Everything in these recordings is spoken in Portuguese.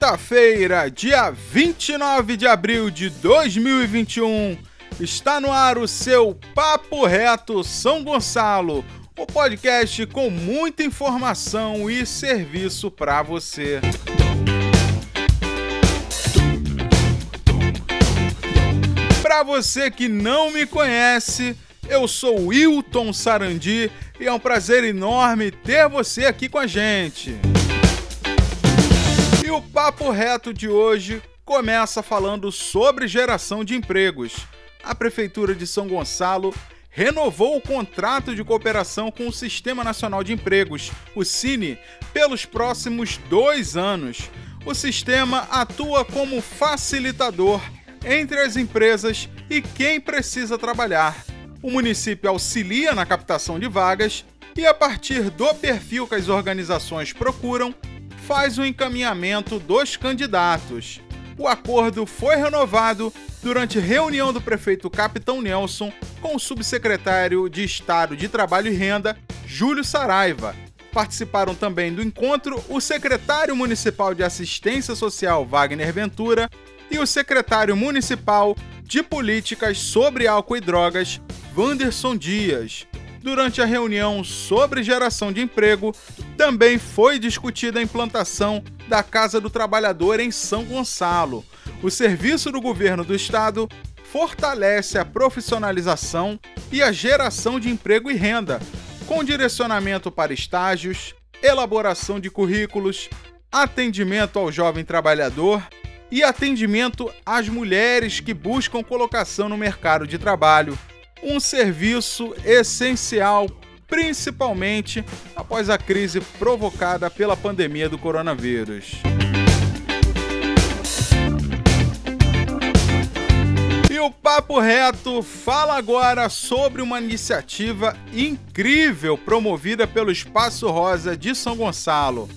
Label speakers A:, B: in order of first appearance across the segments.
A: quinta-feira, dia 29 de abril de 2021. Está no ar o seu Papo Reto São Gonçalo, o podcast com muita informação e serviço para você. Para você que não me conhece, eu sou Wilton Sarandi e é um prazer enorme ter você aqui com a gente. E o papo reto de hoje começa falando sobre geração de empregos. A Prefeitura de São Gonçalo renovou o contrato de cooperação com o Sistema Nacional de Empregos, o Cine, pelos próximos dois anos. O sistema atua como facilitador entre as empresas e quem precisa trabalhar. O município auxilia na captação de vagas e, a partir do perfil que as organizações procuram, faz o encaminhamento dos candidatos. O acordo foi renovado durante reunião do prefeito Capitão Nelson com o subsecretário de Estado de Trabalho e Renda, Júlio Saraiva. Participaram também do encontro o secretário municipal de Assistência Social, Wagner Ventura, e o secretário municipal de Políticas sobre Álcool e Drogas, Wanderson Dias. Durante a reunião sobre geração de emprego, também foi discutida a implantação da Casa do Trabalhador em São Gonçalo. O serviço do governo do estado fortalece a profissionalização e a geração de emprego e renda, com direcionamento para estágios, elaboração de currículos, atendimento ao jovem trabalhador e atendimento às mulheres que buscam colocação no mercado de trabalho um serviço essencial, principalmente após a crise provocada pela pandemia do coronavírus. E o Papo Reto fala agora sobre uma iniciativa incrível promovida pelo Espaço Rosa de São Gonçalo.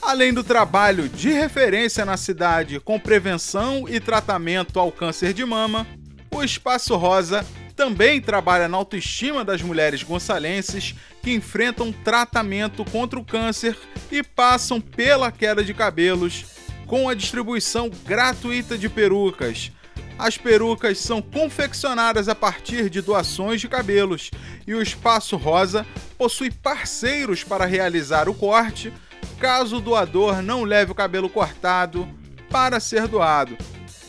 A: Além do trabalho de referência na cidade com prevenção e tratamento ao câncer de mama, o Espaço Rosa também trabalha na autoestima das mulheres gonçalenses que enfrentam tratamento contra o câncer e passam pela queda de cabelos com a distribuição gratuita de perucas. As perucas são confeccionadas a partir de doações de cabelos e o Espaço Rosa possui parceiros para realizar o corte, caso o doador não leve o cabelo cortado para ser doado.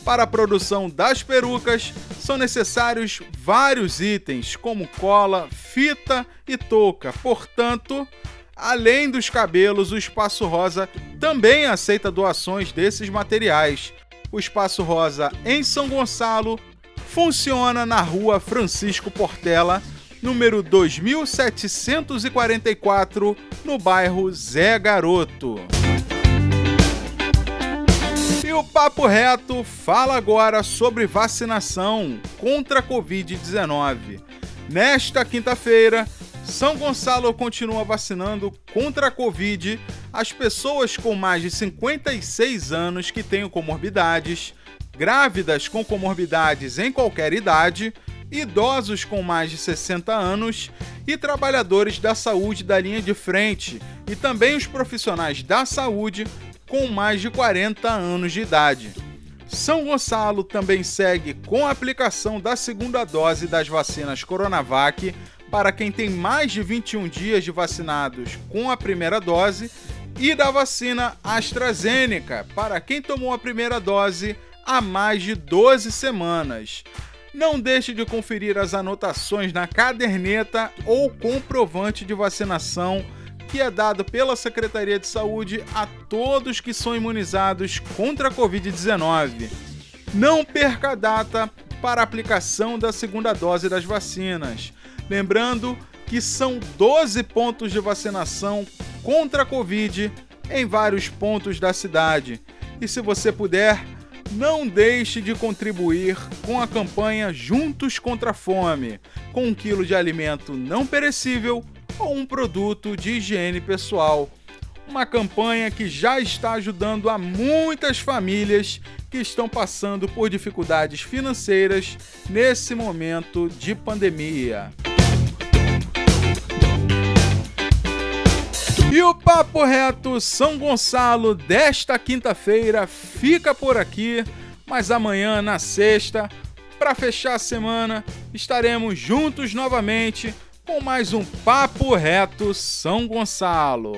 A: Para a produção das perucas, são necessários vários itens, como cola, fita e touca. Portanto, além dos cabelos, o Espaço Rosa também aceita doações desses materiais. O Espaço Rosa em São Gonçalo funciona na rua Francisco Portela, número 2744, no bairro Zé Garoto. E o Papo Reto fala agora sobre vacinação contra a Covid-19. Nesta quinta-feira, São Gonçalo continua vacinando contra a Covid as pessoas com mais de 56 anos que tenham comorbidades, grávidas com comorbidades em qualquer idade, idosos com mais de 60 anos e trabalhadores da saúde da linha de frente, e também os profissionais da saúde com mais de 40 anos de idade. São Gonçalo também segue com a aplicação da segunda dose das vacinas Coronavac para quem tem mais de 21 dias de vacinados com a primeira dose e da vacina AstraZeneca para quem tomou a primeira dose há mais de 12 semanas. Não deixe de conferir as anotações na caderneta ou comprovante de vacinação que é dado pela Secretaria de Saúde a todos que são imunizados contra a Covid-19. Não perca a data para a aplicação da segunda dose das vacinas. Lembrando que são 12 pontos de vacinação contra a Covid em vários pontos da cidade. E se você puder, não deixe de contribuir com a campanha Juntos contra a Fome, com um quilo de alimento não perecível ou um produto de higiene pessoal. Uma campanha que já está ajudando a muitas famílias que estão passando por dificuldades financeiras nesse momento de pandemia. E o Papo Reto São Gonçalo desta quinta-feira fica por aqui, mas amanhã, na sexta, para fechar a semana, estaremos juntos novamente com mais um Papo Reto São Gonçalo.